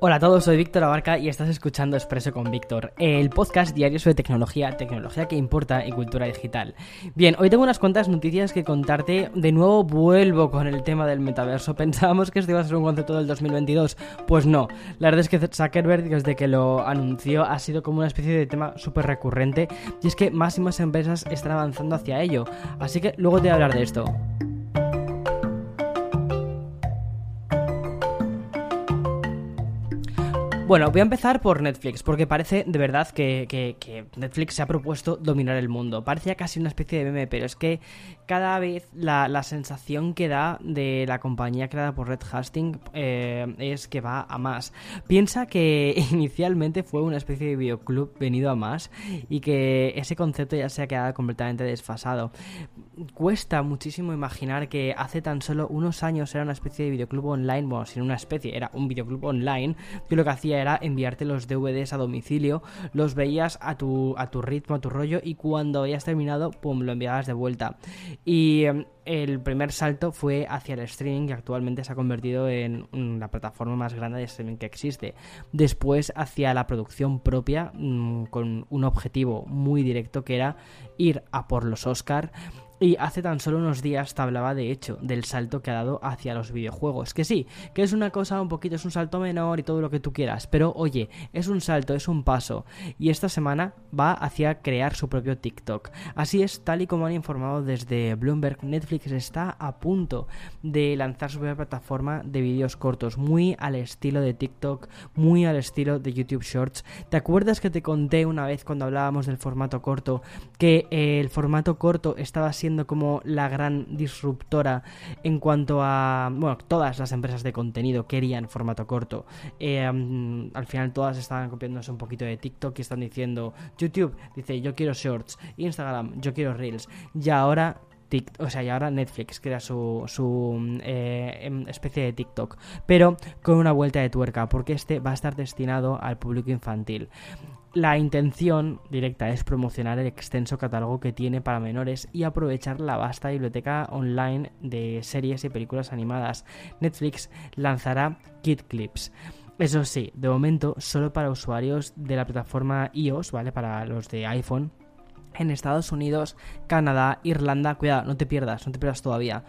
Hola a todos, soy Víctor Abarca y estás escuchando Expreso con Víctor, el podcast diario sobre tecnología, tecnología que importa y cultura digital. Bien, hoy tengo unas cuantas noticias que contarte. De nuevo vuelvo con el tema del metaverso. Pensábamos que este iba a ser un concepto del 2022. Pues no, la verdad es que Zuckerberg desde que lo anunció ha sido como una especie de tema súper recurrente y es que más y más empresas están avanzando hacia ello. Así que luego te voy a hablar de esto. Bueno, voy a empezar por Netflix, porque parece de verdad que, Netflix se ha propuesto dominar el mundo. Parecía casi una especie de meme, pero es que cada vez la, sensación que da de la compañía creada por Red Hastings eh, es que va a más. Piensa que inicialmente fue una especie de videoclub venido a más y que ese concepto ya se ha quedado completamente desfasado. Cuesta muchísimo imaginar que hace tan solo unos años era una especie de videoclub online, bueno, sin una especie, era un videoclub online, que lo que hacía era enviarte los DVDs a domicilio, los veías a tu, a tu ritmo, a tu rollo y cuando hayas terminado, pum, lo enviabas de vuelta. Y em, el primer salto fue hacia el streaming que actualmente se ha convertido en la plataforma más grande de streaming que existe. Después hacia la producción propia mm, con un objetivo muy directo que era ir a por los Oscar y hace tan solo unos días te hablaba de hecho del salto que ha dado hacia los videojuegos. Que sí, que es una cosa un poquito, es un salto menor y todo lo que tú quieras. Pero oye, es un salto, es un paso. Y esta semana va hacia crear su propio TikTok. Así es, tal y como han informado desde Bloomberg, Netflix está a punto de lanzar su propia plataforma de vídeos cortos. Muy al estilo de TikTok, muy al estilo de YouTube Shorts. ¿Te acuerdas que te conté una vez cuando hablábamos del formato corto que el formato corto estaba siendo como la gran disruptora en cuanto a, bueno, todas las empresas de contenido querían formato corto. Eh, al final todas estaban copiándose un poquito de TikTok y están diciendo, YouTube dice yo quiero shorts, Instagram yo quiero reels y ahora o sea, y ahora Netflix crea su, su eh, em, especie de TikTok, pero con una vuelta de tuerca, porque este va a estar destinado al público infantil. La intención directa es promocionar el extenso catálogo que tiene para menores y aprovechar la vasta biblioteca online de series y películas animadas. Netflix lanzará Kid Clips. Eso sí, de momento solo para usuarios de la plataforma iOS, ¿vale? Para los de iPhone en Estados Unidos, Canadá, Irlanda, cuidado, no te pierdas, no te pierdas todavía,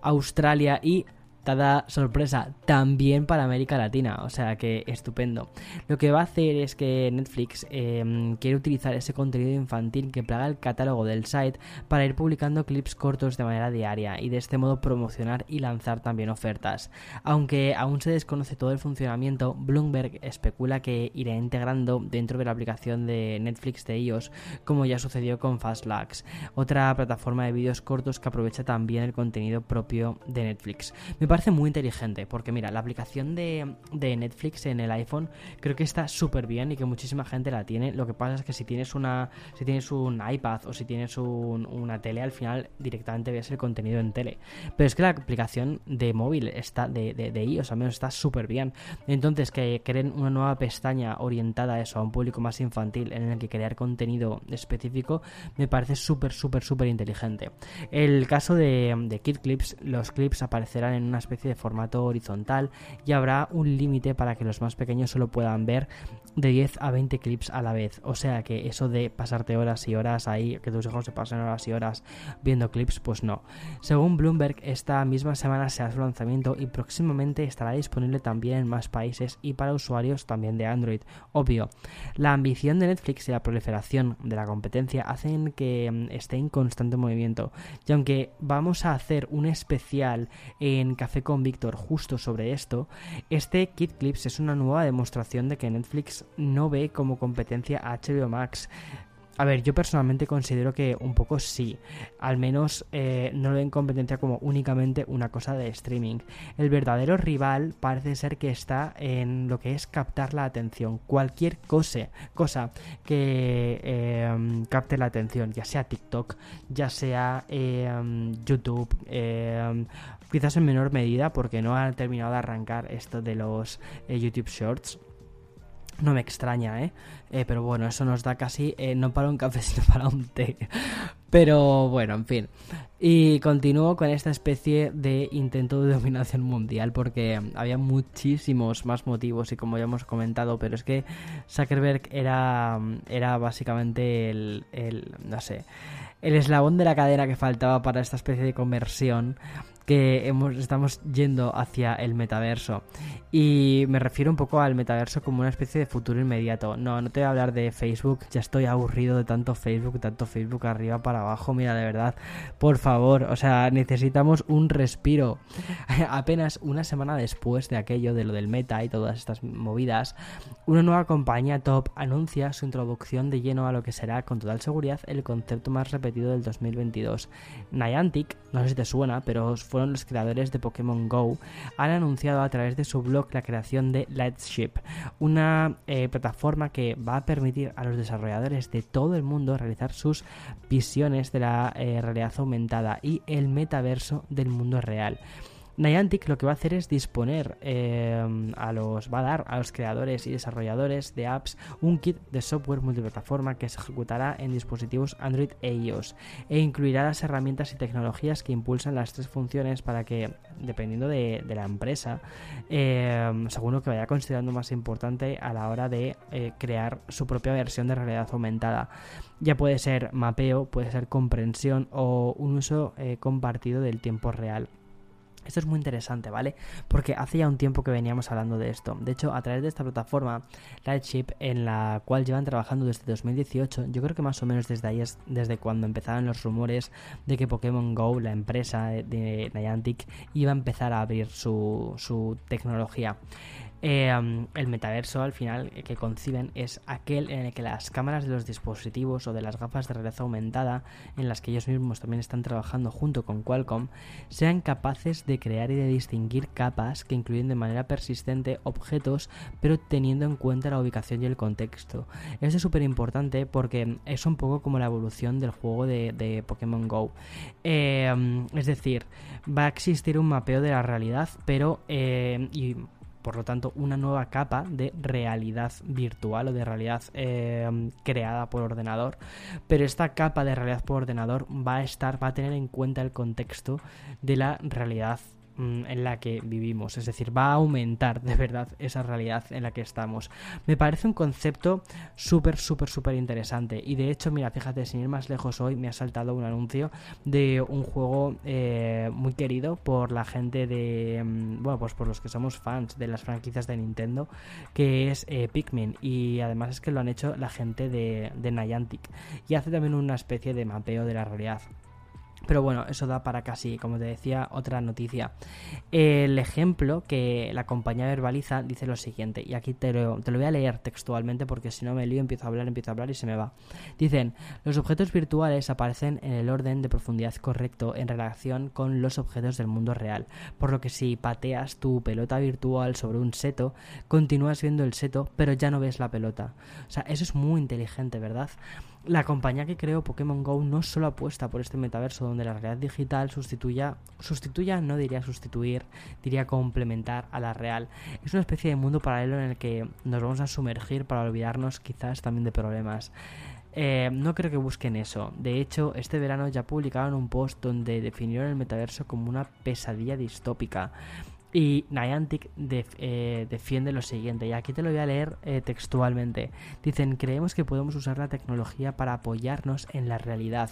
Australia y da sorpresa también para América Latina, o sea que estupendo. Lo que va a hacer es que Netflix em, quiere utilizar ese contenido infantil que plaga el catálogo del site para ir publicando clips cortos de manera diaria y de este modo promocionar y lanzar también ofertas. Aunque aún se desconoce todo el funcionamiento, Bloomberg especula que irá integrando dentro de la aplicación de Netflix de iOS, como ya sucedió con Fastlags, otra plataforma de vídeos cortos que aprovecha también el contenido propio de Netflix parece muy inteligente, porque mira, la aplicación de, Netflix en el iPhone creo que está súper bien y que muchísima gente la tiene. Lo que pasa es que si tienes una si tienes un iPad o si tienes una tele, al final directamente ves el contenido en tele. Pero es que la aplicación de móvil está de, de, de iOS al menos está súper bien. Entonces, que creen una nueva pestaña orientada a eso, a un público más infantil, en el que crear contenido específico, me parece súper, súper, súper inteligente. El caso de, de Kid Clips, los clips aparecerán en una especie de formato horizontal y habrá un límite para que los más pequeños solo puedan ver de 10 a 20 clips a la vez. O sea que eso de pasarte horas y horas ahí, que tus hijos se pasen horas y horas viendo clips, pues no. Según Bloomberg, esta misma semana se hace su lanzamiento y próximamente estará disponible también en más países y para usuarios también de Android. Obvio, la ambición de Netflix y la proliferación de la competencia hacen que mm, esté en constante movimiento. Y aunque vamos a hacer un especial en Café con Víctor justo sobre esto, este Kid Clips es una nueva demostración de que Netflix no ve como competencia a HBO Max. A ver, yo personalmente considero que un poco sí. Al menos eh, no lo ven competencia como únicamente una cosa de streaming. El verdadero rival parece ser que está en lo que es captar la atención. Cualquier cosa, cosa que em, capte la atención, ya sea TikTok, ya sea em, YouTube, em, quizás en menor medida porque no han terminado de arrancar esto de los eh, YouTube Shorts No me extraña, ¿eh? ¿eh? Pero bueno, eso nos da casi, eh, no para un café, sino para un té. Pero bueno, en fin. Y continúo con esta especie de intento de dominación mundial porque había muchísimos más motivos y como ya hemos comentado, pero es que Zuckerberg era, era básicamente el, el no sé, el eslabón de la cadena que faltaba para esta especie de conversión que estamos yendo hacia el metaverso. Y me refiero un poco al metaverso como una especie de futuro inmediato. No, no te voy a hablar de Facebook, ya estoy aburrido de tanto Facebook, tanto Facebook arriba para abajo. Mira, de verdad, por favor, o sea, necesitamos un respiro. Apenas una semana después de aquello, de lo del meta y todas estas movidas, una nueva compañía top anuncia su introducción de lleno a lo que será con total seguridad el concepto más repetido del 2022. Niantic, no sé si te suena, pero fueron los creadores de Pokémon Go, han anunciado a través de su blog la creación de Lightship, una eh, plataforma que va a permitir a los desarrolladores de todo el mundo realizar sus visiones de la eh, realidad aumentada y el metaverso del mundo real. Niantic lo que va a hacer es disponer eh, a los, va a dar a los creadores y desarrolladores de apps un kit de software multiplataforma que se ejecutará en dispositivos Android e iOS e incluirá las herramientas y tecnologías que impulsan las tres funciones para que, dependiendo de, la empresa, eh, según lo que vaya considerando más importante a la hora de eh, crear su propia versión de realidad aumentada. Ya puede ser mapeo, puede ser comprensión o un uso compartido del tiempo real. Esto es muy interesante, ¿vale? Porque hace ya un tiempo que veníamos hablando de esto. De hecho, a través de esta plataforma, Lightship, en la cual llevan trabajando desde 2018, yo creo que más o menos desde ahí es desde cuando empezaron los rumores de que Pokémon Go, la empresa de Niantic, iba a empezar a abrir su, su tecnología. Em, el metaverso al final que conciben es aquel en el que las cámaras de los dispositivos o de las gafas de realidad aumentada en las que ellos mismos también están trabajando junto con Qualcomm sean capaces de crear y de distinguir capas que incluyen de manera persistente objetos pero teniendo en cuenta la ubicación y el contexto. Esto es súper importante porque es un poco como la evolución del juego de, Pokémon Go. Em, es decir, va a existir un mapeo de la realidad pero em, y por lo tanto una nueva capa de realidad virtual o de realidad eh, creada por ordenador. Pero esta capa de realidad por ordenador va a estar va a tener en cuenta el contexto de la realidad en la que vivimos, es decir, va a aumentar de verdad esa realidad en la que estamos. Me parece un concepto súper, súper, súper interesante y de hecho, mira, fíjate, sin ir más lejos hoy me ha saltado un anuncio de un juego eh, muy querido por la gente de, mm, bueno, pues por los que somos fans de las franquicias de Nintendo, que es eh, Pikmin y además es que lo han hecho la gente de, de Niantic y hace también una especie de mapeo de la realidad. Pero bueno, eso da para casi, como te decía, otra noticia. El ejemplo que la compañía verbaliza dice lo siguiente, y aquí te lo, te lo voy a leer textualmente porque si no me lío, empiezo a hablar, empiezo a hablar y se me va. Dicen, los objetos virtuales aparecen en el orden de profundidad correcto en relación con los objetos del mundo real, por lo que si pateas tu pelota virtual sobre un seto, continúas viendo el seto, pero ya no ves la pelota. O sea, eso es muy inteligente, ¿verdad? La compañía que creó Pokémon Go no solo apuesta por este metaverso donde la realidad digital sustituya, sustituya, no diría sustituir, diría complementar a la real. Es una especie de mundo paralelo en el que nos vamos a sumergir para olvidarnos quizás también de problemas. Eh, no creo que busquen eso. De hecho, este verano ya publicaron un post donde definieron el metaverso como una pesadilla distópica. Y Niantic eh, defiende lo siguiente, y aquí te lo voy a leer eh, textualmente. Dicen, creemos que podemos usar la tecnología para apoyarnos en la realidad,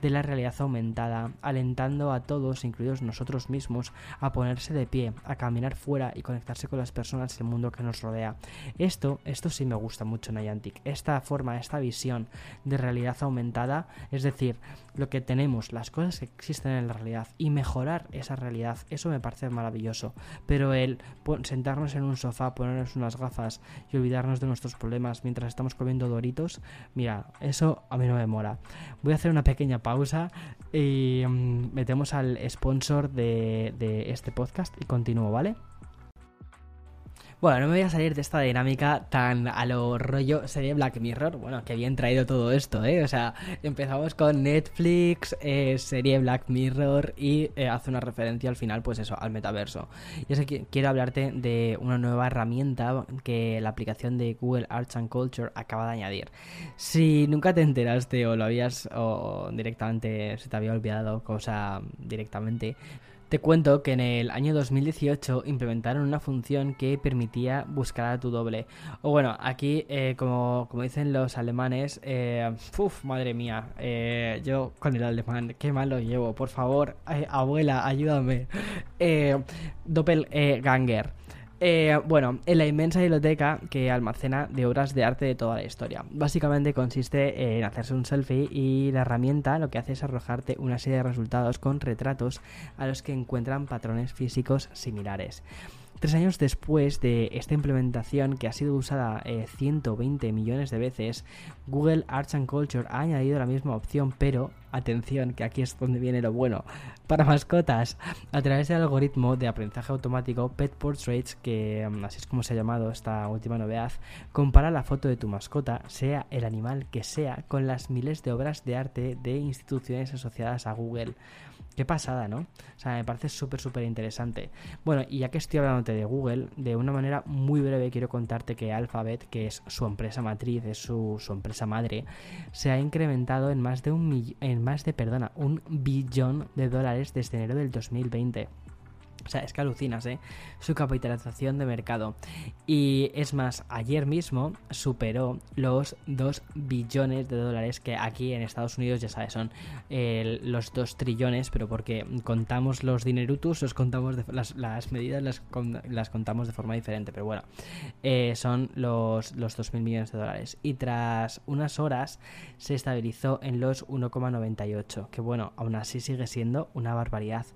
de la realidad aumentada, alentando a todos, incluidos nosotros mismos, a ponerse de pie, a caminar fuera y conectarse con las personas y el mundo que nos rodea. Esto, esto sí me gusta mucho Niantic. Esta forma, esta visión de realidad aumentada, es decir, lo que tenemos, las cosas que existen en la realidad y mejorar esa realidad, eso me parece maravilloso pero el sentarnos en un sofá, ponernos unas gafas y olvidarnos de nuestros problemas mientras estamos comiendo doritos, mira, eso a mí no me mola. Voy a hacer una pequeña pausa y mm, metemos al sponsor de, de este podcast y continúo, ¿vale? Bueno, no me voy a salir de esta dinámica tan a lo rollo serie Black Mirror. Bueno, que bien traído todo esto, ¿eh? O sea, empezamos con Netflix, eh, serie Black Mirror y eh, hace una referencia al final, pues eso, al metaverso. Y es que quiero hablarte de una nueva herramienta que la aplicación de Google Arts and Culture acaba de añadir. Si nunca te enteraste o lo habías o directamente se te había olvidado cosa directamente, te cuento que en el año 2018 implementaron una función que permitía buscar a tu doble. O bueno, aquí, eh, como, dicen los alemanes, eh, uf, madre mía, eh, yo con el alemán, qué mal lo llevo, por favor, eh, abuela, ayúdame. Doppelganger. Eh, bueno, en la inmensa biblioteca que almacena de obras de arte de toda la historia. Básicamente consiste en hacerse un selfie y la herramienta lo que hace es arrojarte una serie de resultados con retratos a los que encuentran patrones físicos similares. Tres años después de esta implementación, que ha sido usada 120 eh, millones de veces, Google Arts and Culture ha añadido la misma opción, pero atención, que aquí es donde viene lo bueno, para mascotas, a través del algoritmo de aprendizaje automático Pet Portraits, que mm, así es como se ha llamado esta última novedad, compara la foto de tu mascota, sea el animal que sea, con las miles de obras de arte de instituciones asociadas a Google. Qué pasada, ¿no? O sea, me parece súper, súper interesante. Bueno, y ya que estoy hablándote de Google, de una manera muy breve quiero contarte que Alphabet, que es su empresa matriz, es su, empresa madre, se ha incrementado en más de un en más de, perdona, un billón de dólares desde enero del 2020. O sea, es que alucinas, ¿eh? Su capitalización de mercado. Y es más, ayer mismo superó los 2 billones de dólares que aquí en Estados Unidos, ya sabes, son los 2 trillones, pero porque contamos los dinerutus, los contamos de, las, las, medidas las, las, contamos de forma diferente. Pero bueno, eh, son los, los 2.000 millones de dólares. Y tras unas horas se estabilizó en los 1,98, que bueno, aún así sigue siendo una barbaridad.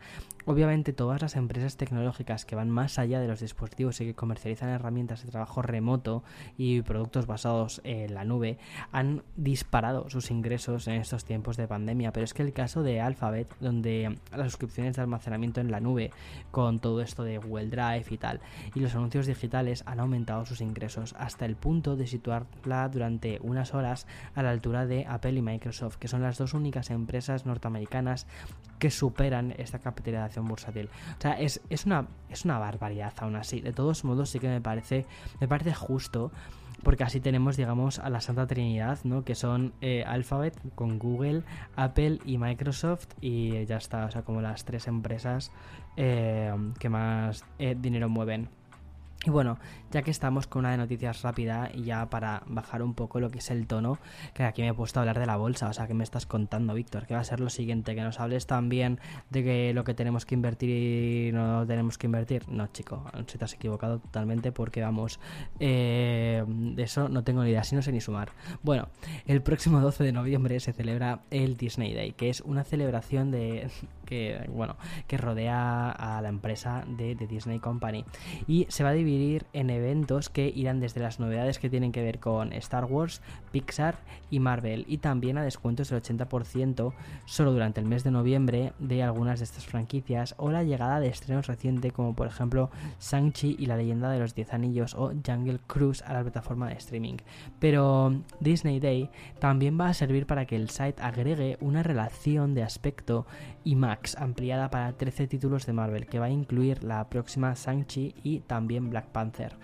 Obviamente todas las empresas tecnológicas que van más allá de los dispositivos y que comercializan herramientas de trabajo remoto y productos basados en la nube han disparado sus ingresos en estos tiempos de pandemia, pero es que el caso de Alphabet, donde las suscripciones de almacenamiento en la nube con todo esto de Google Drive y tal, y los anuncios digitales han aumentado sus ingresos hasta el punto de situarla durante unas horas a la altura de Apple y Microsoft, que son las dos únicas empresas norteamericanas que superan esta bursátil. O sea, es, una, es una barbaridad aún así. De todos modos, sí que me parece, me parece justo. Porque así tenemos, digamos, a la Santa Trinidad, ¿no? Que son eh, Alphabet con Google, Apple y Microsoft. Y ya está, o sea, como las tres empresas eh, que más eh, dinero mueven. Y bueno, ya que estamos con una de noticias rápida y ya para bajar un poco lo que es el tono, que aquí me he puesto a hablar de la bolsa, o sea, ¿qué me estás contando, Víctor? ¿Qué va a ser lo siguiente? ¿Que nos hables también de que lo que tenemos que invertir y no tenemos que invertir? No, chico, si te has equivocado totalmente porque vamos, eh, de eso no tengo ni idea, si no sé ni sumar. Bueno, el próximo 12 de noviembre se celebra el Disney Day, que es una celebración de que, bueno, que rodea a la empresa de, de Disney Company y se va a dividir en eventos que irán desde las novedades que tienen que ver con Star Wars, Pixar y Marvel y también a descuentos del 80% solo durante el mes de noviembre de algunas de estas franquicias o la llegada de estrenos recientes como por ejemplo Shang-Chi y la leyenda de los 10 anillos o Jungle Cruise a plataforma de streaming. Pero Disney Day también va a servir para que el site agregue una relación de aspecto IMAX ampliada para 13 títulos de Marvel que va a incluir la próxima Shang-Chi y también Black Panther.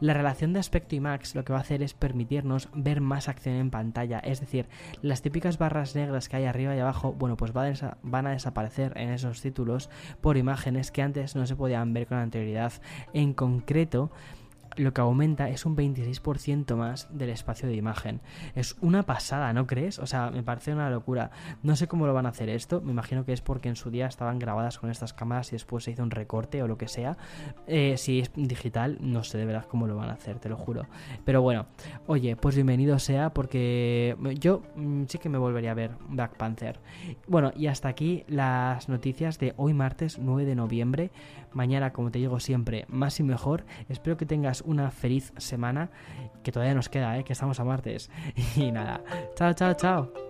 La relación de aspecto IMAX lo que va a hacer es permitirnos ver más acción en pantalla, es decir, las típicas barras negras que hay arriba y abajo, bueno, pues van a desaparecer en esos títulos por imágenes que antes no se podían ver con anterioridad. En concreto, lo que aumenta es un 26% más del espacio de imagen. Es una pasada, ¿no crees? O sea, me parece una locura. No sé cómo lo van a hacer esto. Me imagino que es porque en su día estaban grabadas con estas cámaras y después se hizo un recorte o lo que sea. Eh, si es digital, no sé de verdad cómo lo van a hacer, te lo juro. Pero bueno, oye, pues bienvenido sea porque yo mm, sí que me volvería a ver Black Panther. Bueno, y hasta aquí las noticias de hoy martes 9 de noviembre. Mañana, como te digo siempre, más y mejor. Espero que tengas una feliz semana, que todavía nos queda, ¿eh? que estamos a martes. Y nada, chao, chao, chao.